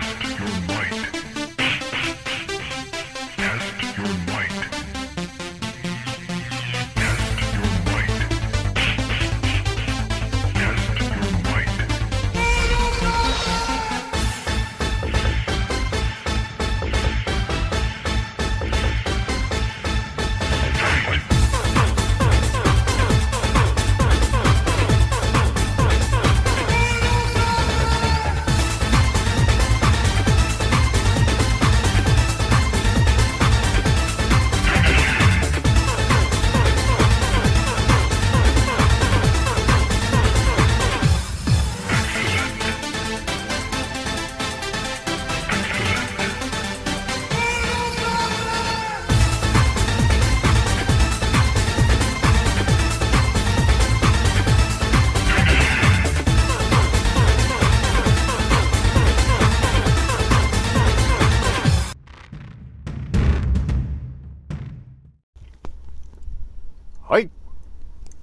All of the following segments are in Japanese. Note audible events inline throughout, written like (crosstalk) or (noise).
Test your might.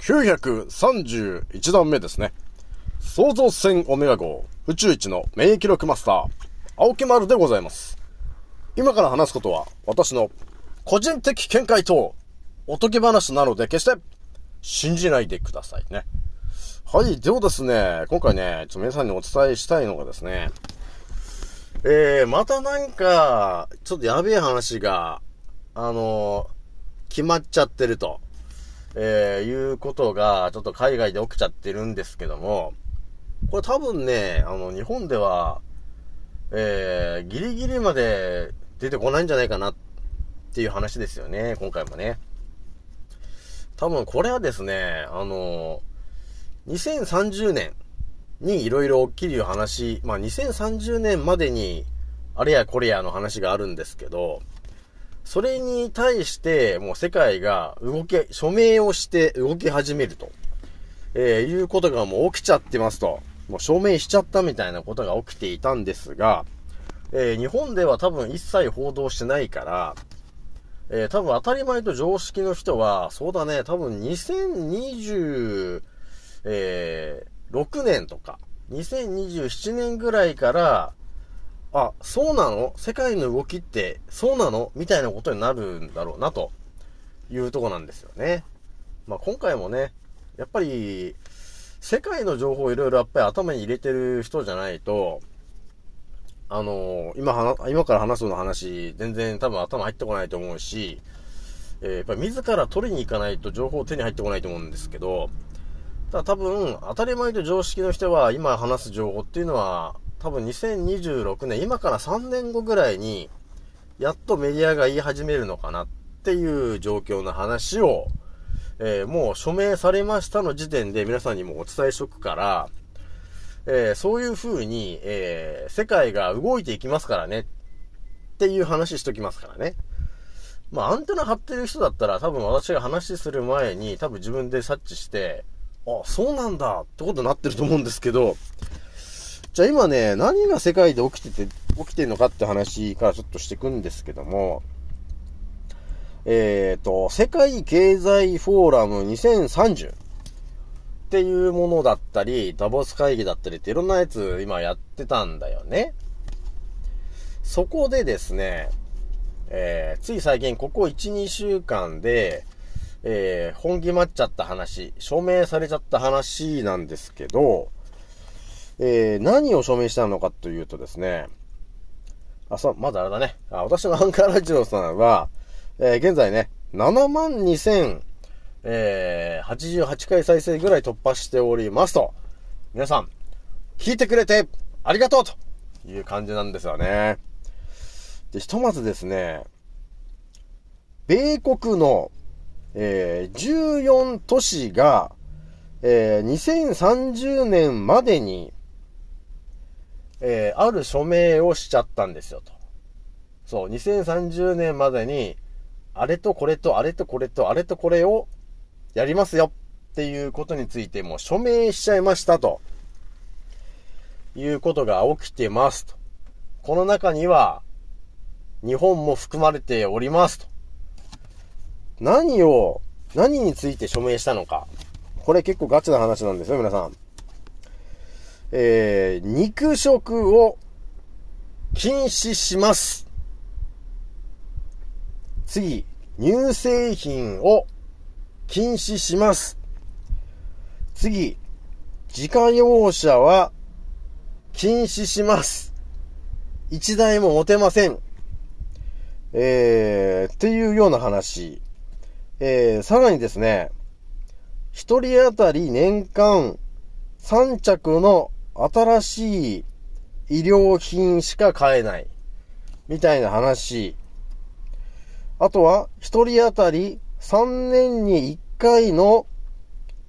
931段目ですね。創造船オメガ号宇宙一の免疫力マスター、青木丸でございます。今から話すことは私の個人的見解とおとぎ話なので決して信じないでくださいね。はい。ではですね、今回ね、ちょっと皆さんにお伝えしたいのがですね、えー、またなんか、ちょっとやべえ話が、あの決まっちゃってると。えー、いうことが、ちょっと海外で起きちゃってるんですけども、これ多分ね、あの、日本では、えー、ギリギリまで出てこないんじゃないかなっていう話ですよね、今回もね。多分これはですね、あの、2030年にいろいろ起きる話、まあ2030年までに、あれやこれやの話があるんですけど、それに対して、もう世界が動き、署名をして動き始めると、えーいうことがもう起きちゃってますと。もう署名しちゃったみたいなことが起きていたんですが、えー日本では多分一切報道してないから、えー多分当たり前と常識の人は、そうだね、多分2020、えー6年とか、2027年ぐらいから、あ、そうなの？世界の動きって、そうなの？みたいなことになるんだろうな、というとこなんですよね。まあ今回もね、やっぱり、世界の情報をいろいろやっぱり頭に入れてる人じゃないと、あのー今話、今から話すの話、全然多分頭入ってこないと思うし、えーやっぱり自ら取りに行かないと情報手に入ってこないと思うんですけど、ただ多分、当たり前と常識の人は今話す情報っていうのは、多分2026年、今から3年後ぐらいに、やっとメディアが言い始めるのかなっていう状況の話を、えーもう署名されましたの時点で皆さんにもお伝えしとくから、えーそういう風に、えー世界が動いていきますからねっていう話しときますからね。まあ、アンテナ張ってる人だったら多分私が話する前に多分自分で察知して、あ、そうなんだってことになってると思うんですけど、じゃあ今ね、何が世界で起きてて、起きてるのかって話からちょっとしていくんですけども、えっ、と、世界経済フォーラム2030っていうものだったり、ダボス会議だったりっていろんなやつ今やってたんだよね。そこでですね、えーつい最近ここ1、2週間で、えー本気まっちゃった話、署名されちゃった話なんですけど、えー何を署名したのかというとですね、あ、そう、まだあれだね。あ私の (laughs) アンカーラジオさんは、えー現在ね、7万2088回再生ぐらい突破しておりますと。皆さん、聞いてくれてありがとうという感じなんですよね。で、ひとまずですね、米国の、えー14都市が、えー2030年までに、えーある署名をしちゃったんですよと。そう、2030年までに、あれとこれとあれとこれとあれとこれをやりますよっていうことについてもう署名しちゃいましたと。いうことが起きてますと。この中には、日本も含まれておりますと。何を、何について署名したのか。これ結構ガチな話なんですよ、皆さん。えー、肉食を禁止します。次、乳製品を禁止します。次、自家用車は禁止します。一台も持てません。えー、っていうような話。えー、さらにですね、一人当たり年間3着の新しい医療品しか買えない。みたいな話。あとは、一人当たり3年に1回の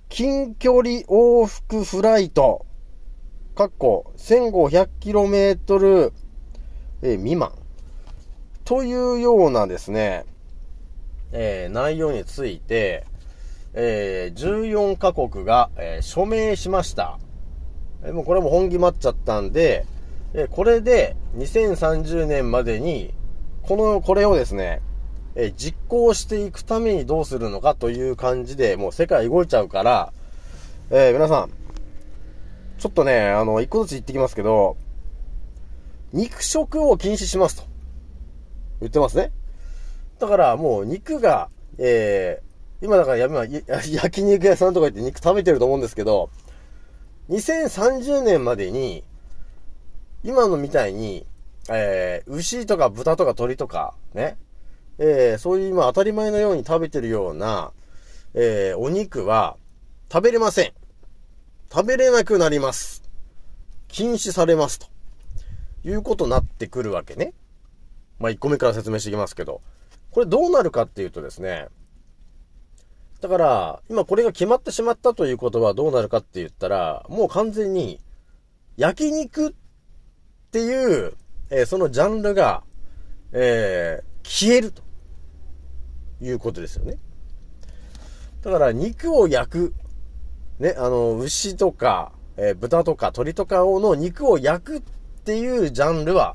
近距離往復フライト。かっこ 1500km 未満。というようなですね、えー内容について、えー14カ国が、えー署名しました。えもうこれも本気待っちゃったんで、えこれで2030年までに、この、これをですね、え実行していくためにどうするのかという感じで、もう世界動いちゃうから、えー皆さん、ちょっとね、あの、一個ずつ言ってきますけど、肉食を禁止しますと。言ってますね。だからもう肉が、えー、今だからや今や焼肉屋さんとか行って肉食べてると思うんですけど、2030年までに、今のみたいに、えー、牛とか豚とか鳥とか、ね、えー、そういう今当たり前のように食べてるような、えー、お肉は食べれません。食べれなくなります。禁止されますと。いうことになってくるわけね。まあ、1個目から説明していきますけど。これどうなるかっていうとですね。だから、今これが決まってしまったということはどうなるかって言ったら、もう完全に、焼肉っていう、えーそのジャンルが、えー消えると。いうことですよね。だから、肉を焼く。ね、あの、牛とか、えー豚とか鳥とかの肉を焼くっていうジャンルは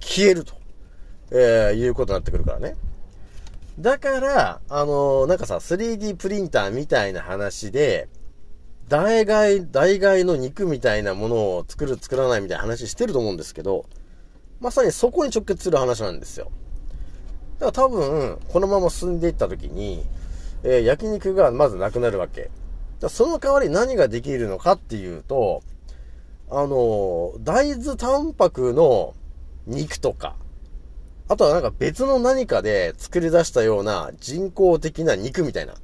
消えると、えーいうことになってくるからね。だから、あのなんかさ、3D プリンターみたいな話で、代替、代替の肉みたいなものを作る作らないみたいな話してると思うんですけど、まさにそこに直結する話なんですよ。だから多分、このまま進んでいった時に、えー焼肉がまずなくなるわけ。だその代わり何ができるのかっていうと、あの、大豆タンパクの肉とか、あとはなんか別の何かで作り出したような人工的な肉みたいな、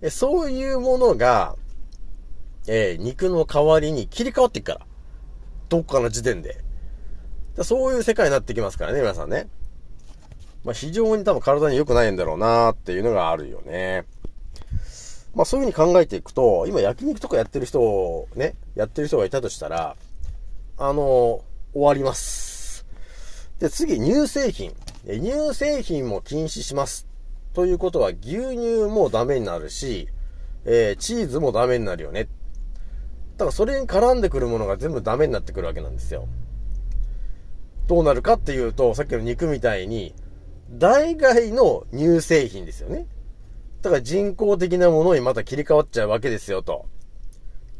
えそういうものが、えー肉の代わりに切り替わっていくから。どっかの時点で。そういう世界になってきますからね、皆さんね。まあ非常に多分体に良くないんだろうなっていうのがあるよね。まあそういう風に考えていくと、今焼肉とかやってる人をね、やってる人がいたとしたら、あの終わります。で、次、乳製品。乳製品も禁止します。ということは、牛乳もダメになるし、えーチーズもダメになるよね。だからそれに絡んでくるものが全部ダメになってくるわけなんですよ。どうなるかっていうと、さっきの肉みたいに、代替の乳製品ですよね。だから人工的なものにまた切り替わっちゃうわけですよと。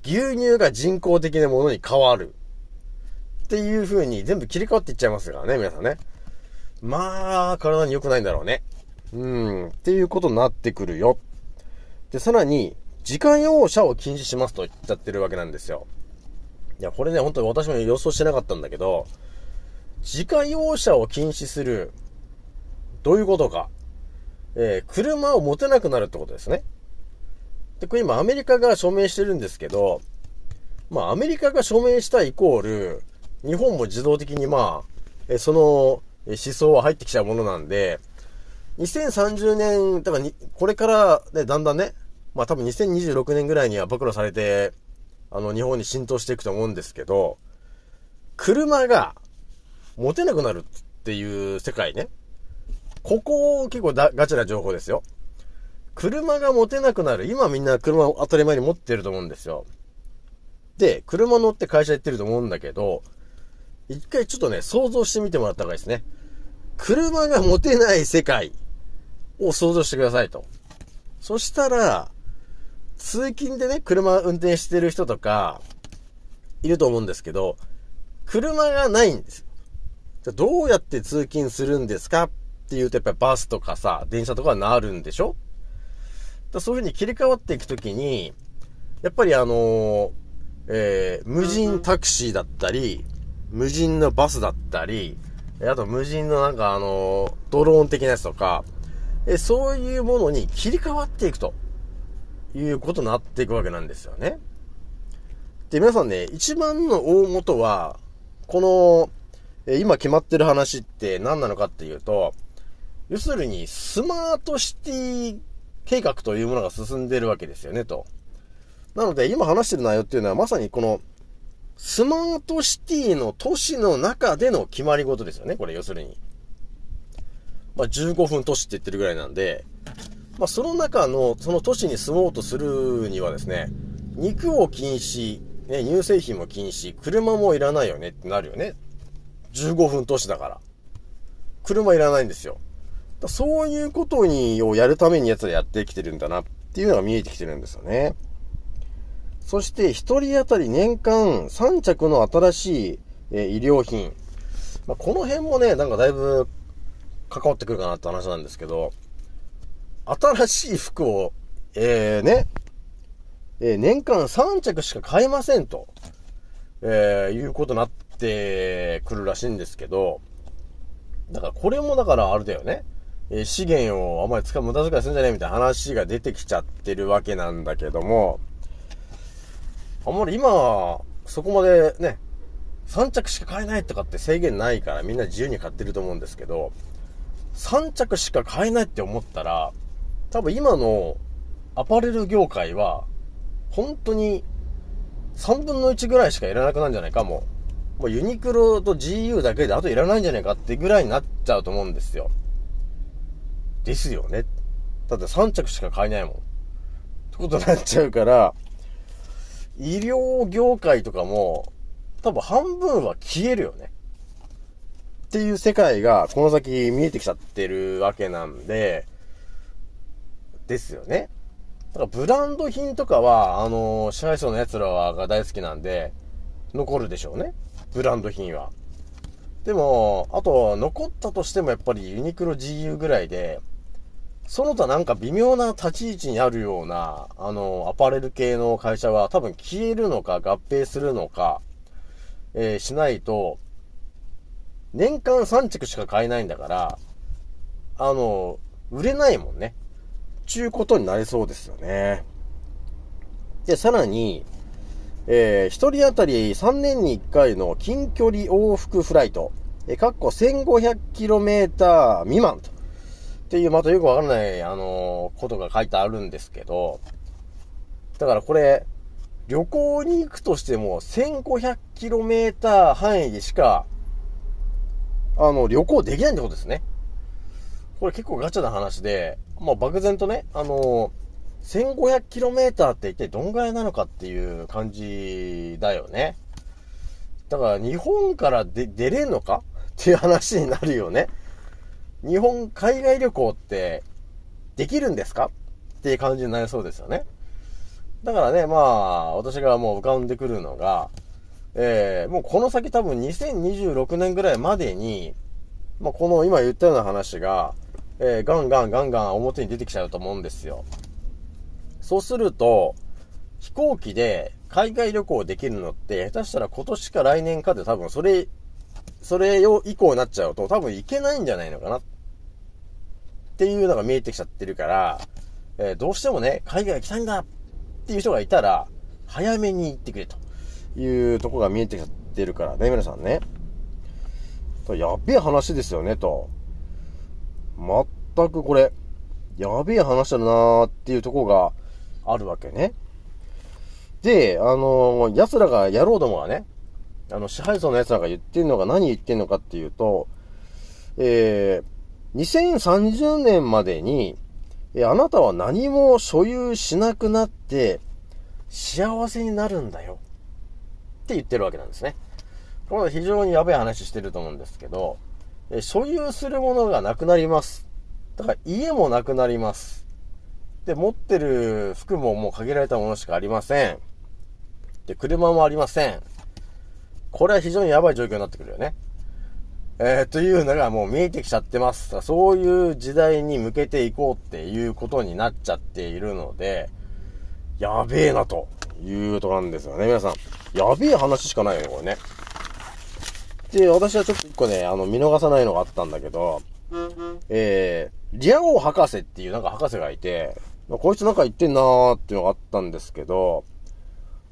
牛乳が人工的なものに変わる。っていう風に全部切り替わっていっちゃいますからね、皆さんね。まあ、体に良くないんだろうね。うん、っていうことになってくるよ。で、さらに、自家用車を禁止しますと言っちゃってるわけなんですよ。いや、これね、本当に私も予想してなかったんだけど、自家用車を禁止する、どういうことか。えー車を持てなくなるってことですね。で、これ今アメリカが署名してるんですけど、まあアメリカが署名したイコール、日本も自動的にまあ、えーその思想は入ってきちゃうものなんで、2030年、だからに、これからね、だんだんね、まあ多分2026年ぐらいには暴露されて、あの、日本に浸透していくと思うんですけど、車が持てなくなるっていう世界ね。ここ結構だガチな情報ですよ。車が持てなくなる。今みんな車を当たり前に持ってると思うんですよ。で、車乗って会社行ってると思うんだけど、一回ちょっとね、想像してみてもらった方がいいですね。車が持てない世界を想像してくださいと。そしたら、通勤でね、車運転してる人とか、いると思うんですけど、車がないんです。じゃどうやって通勤するんですか？っていうとやっぱりバスとかさ、電車とかになるんでしょ？だそういう風に切り替わっていくときに、やっぱりあのーえー、無人タクシーだったり、無人のバスだったり、あと無人のなんかあのドローン的なやつとか、えそういうものに切り替わっていくということになっていくわけなんですよね。で、皆さんね、一番の大元は、この、え今決まってる話って何なのかっていうと、要するにスマートシティ計画というものが進んでるわけですよね、と。なので、今話してる内容っていうのはまさにこの、スマートシティの都市の中での決まり事ですよね、これ要するに。まあ、15分都市って言ってるぐらいなんで、まあ、その中の、その都市に住もうとするにはですね、肉を禁止、ね、乳製品も禁止、車もいらないよねってなるよね。15分都市だから。車いらないんですよ。そういうことに、をやるために奴らやってきてるんだなっていうのが見えてきてるんですよね。そして、一人当たり年間3着の新しい、えー医療品。まあ、この辺もね、なんかだいぶ関わってくるかなって話なんですけど、新しい服を、えー、ね、えー年間3着しか買えませんと、えーいうことになってくるらしいんですけど、だからこれもだからあれだよね。え資源をあんまり使う無駄遣いするんじゃねえみたいな話が出てきちゃってるわけなんだけども、あんまり今、そこまでね、3着しか買えないとかって制限ないからみんな自由に買ってると思うんですけど、3着しか買えないって思ったら、多分今のアパレル業界は、本当に3分の1ぐらいしかいらなくなるんじゃないか、もう。もうユニクロと GU だけであといらないんじゃないかってぐらいになっちゃうと思うんですよ。ですよね。だって3着しか買えないもん。ってことになっちゃうから、医療業界とかも、多分半分は消えるよね。っていう世界がこの先見えてきちゃってるわけなんで、ですよね。だからブランド品とかは、あの支配層の奴らが大好きなんで、残るでしょうね。ブランド品は。でも、あと、残ったとしてもやっぱりユニクロ GU ぐらいで、その他なんか微妙な立ち位置にあるような、あの、アパレル系の会社は多分消えるのか合併するのか、えーしないと、年間3着しか買えないんだから、あの、売れないもんね。ちゅうことになりそうですよね。で、さらに、えー、一人当たり3年に1回の近距離往復フライト、えー、かっこ 1500km 未満と。っていう、またよくわからない、あのーことが書いてあるんですけど、だからこれ、旅行に行くとしても 1500km 範囲でしか、あの、旅行できないってことですね。これ結構ガチャな話で、まあ漠然とね、あのー、1500km って一体どんぐらいなのかっていう感じだよね。だから日本から出れんのか？っていう話になるよね。日本海外旅行ってできるんですか？っていう感じになりそうですよね。だからね、まあ、私がもう浮かんでくるのが、えー、もうこの先多分2026年ぐらいまでに、まあ、この今言ったような話が、えー、ガンガンガンガン表に出てきちゃうと思うんですよ。そうすると、飛行機で海外旅行できるのって、下手したら今年か来年かで多分それ、それ以降になっちゃうと多分行けないんじゃないのかなっっていうのが見えてきちゃってるから、えーどうしてもね、海外行きたいんだっていう人がいたら、早めに行ってくれというとこが見えてきちゃってるからね、皆さんね。やべえ話ですよね、と。全くこれ、やべえ話だなーっていうとこがあるわけね。で、あのー奴らが、野郎どもがね、あの、支配層の奴らが言ってんのが何言ってんのかっていうと、えー、2030年までに、えあなたは何も所有しなくなって、幸せになるんだよ。って言ってるわけなんですね。これは非常にやべえ話してると思うんですけど、え所有するものがなくなります。だから家もなくなります。で、持ってる服ももう限られたものしかありません。で、車もありません。これは非常にやばい状況になってくるよね。えー、というのがもう見えてきちゃってます。そういう時代に向けていこうっていうことになっちゃっているので、やべえなというとこなんですよね、皆さん。やべえ話しかないよね、これね。で、私はちょっと一個ね、あの、見逃さないのがあったんだけど、えー、リア王博士っていうなんか博士がいて、まあこいつなんか言ってんなーっていうのがあったんですけど、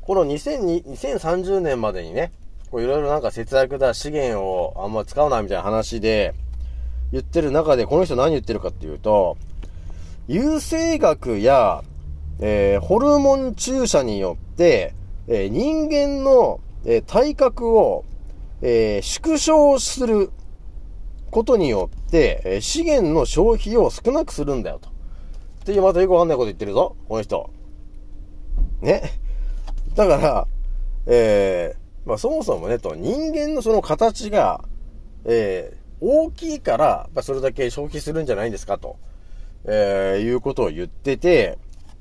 この2002 2030年までにね、こういろいろなんか節約だ、資源をあんま使うなみたいな話で言ってる中で、この人何言ってるかっていうと、優生学や、えーホルモン注射によって、えー人間の、えー体格を、えー縮小することによって、えー資源の消費を少なくするんだよと。っていうまたよくわかんないこと言ってるぞ、この人。ね。だから、えーまあそもそもね、と、人間のその形が、えー大きいから、やっぱそれだけ消費するんじゃないんですかと、えーいうことを言ってて、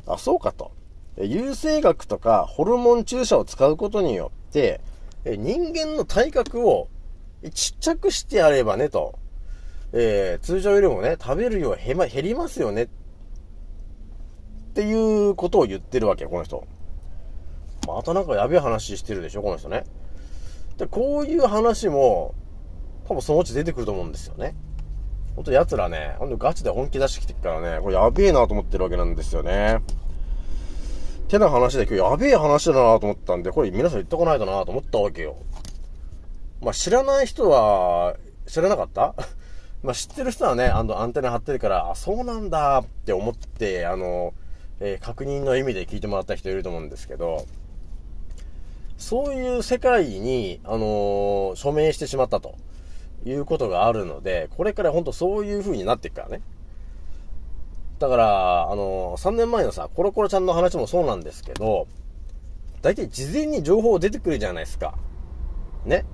あ、そうかと。優生学とかホルモン注射を使うことによって、え人間の体格をちっちゃくしてやればねと、えー通常よりもね、食べる量減減りますよね。っていうことを言ってるわけよ、この人。またなんかやべえ話してるでしょ、この人ね。で、こういう話も、多分そのうち出てくると思うんですよね。ほんと奴らね、ほんとガチで本気出してきてるからね、これやべえなと思ってるわけなんですよね。てな話で今日やべえ話だなと思ったんで、これ皆さん言っとかないとなと思ったわけよ。まあ知らない人は、知らなかった？(laughs) まあ知ってる人はね、あのアンテナ張ってるから、あ、そうなんだって思って、あの、えー確認の意味で聞いてもらった人いると思うんですけど、そういう世界に、あのー署名してしまったということがあるので、これから本当そういう風になっていくからね。だから、あのー3年前のさ、コロコロちゃんの話もそうなんですけど、大体事前に情報出てくるじゃないですか。ね。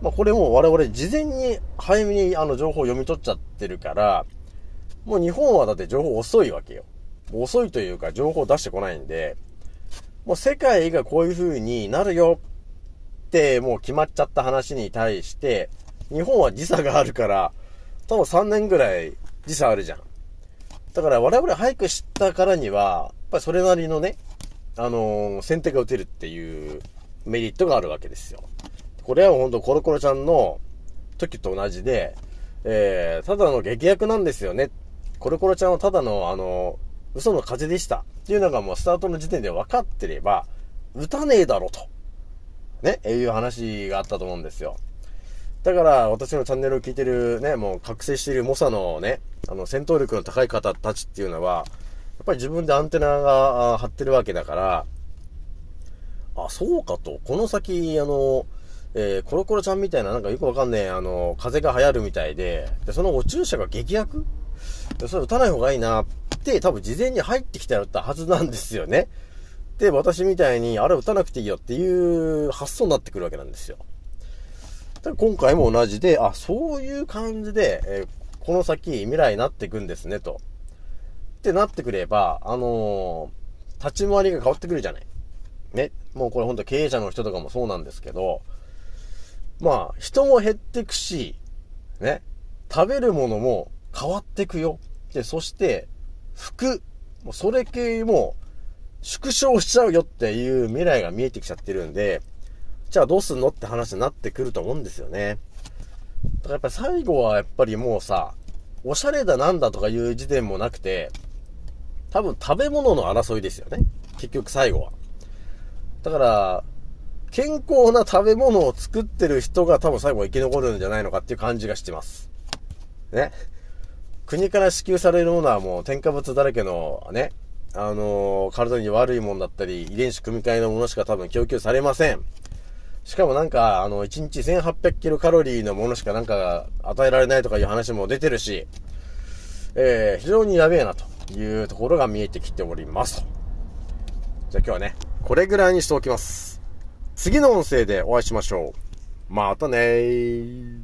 まあこれも我々事前に早めにあの情報を読み取っちゃってるから、もう日本はだって情報遅いわけよ。遅いというか情報出してこないんで、もう世界がこういう風になるよってもう決まっちゃった話に対して、日本は時差があるから、多分3年ぐらい時差あるじゃん。だから我々早く知ったからには、やっぱりそれなりのね、あのー先手が打てるっていうメリットがあるわけですよ。これは本当コロコロちゃんの時と同じで、えー、ただの劇薬なんですよね。コロコロちゃんはただの、あの嘘の風でした。っていうのがもうスタートの時点で分かってれば、打たねえだろと。ね、いう話があったと思うんですよ。だから、私のチャンネルを聞いてるね、もう覚醒している猛者のね、あの、戦闘力の高い方たちっていうのは、やっぱり自分でアンテナが張ってるわけだから、あ、そうかと。この先、あの、えーコロコロちゃんみたいな、なんかよくわかんねえ、あの、風が流行るみたいで、で、そのお注射が劇薬それ打たない方がいいな、多分事前に入ってきてやったはずなんですよね。で、私みたいに、あれ打たなくていいよっていう発想になってくるわけなんですよ。だ今回も同じで、あ、そういう感じで、えーこの先未来になっていくんですね、と。ってなってくれば、あのー立ち回りが変わってくるじゃない。ね。もうこれ本当経営者の人とかもそうなんですけど、まあ、人も減ってくし、ね。食べるものも変わってくよ。で、そして、服、もうそれ系も縮小しちゃうよっていう未来が見えてきちゃってるんで、じゃあどうすんのって話になってくると思うんですよね。だからやっぱり最後はやっぱりもうさ、おしゃれだなんだとかいう時点もなくて、多分食べ物の争いですよね。結局最後は。だから、健康な食べ物を作ってる人が多分最後は生き残るんじゃないのかっていう感じがしてます。ね。国から支給されるものはもう添加物だらけのね、あのー体に悪いもんだったり、遺伝子組み換えのものしか多分供給されません。しかもなんか、あの、1日1800キロカロリーのものしかなんか与えられないとかいう話も出てるし、えー、非常にやべえなというところが見えてきておりますと。じゃあ今日はね、これぐらいにしておきます。次の音声でお会いしましょう。またねー。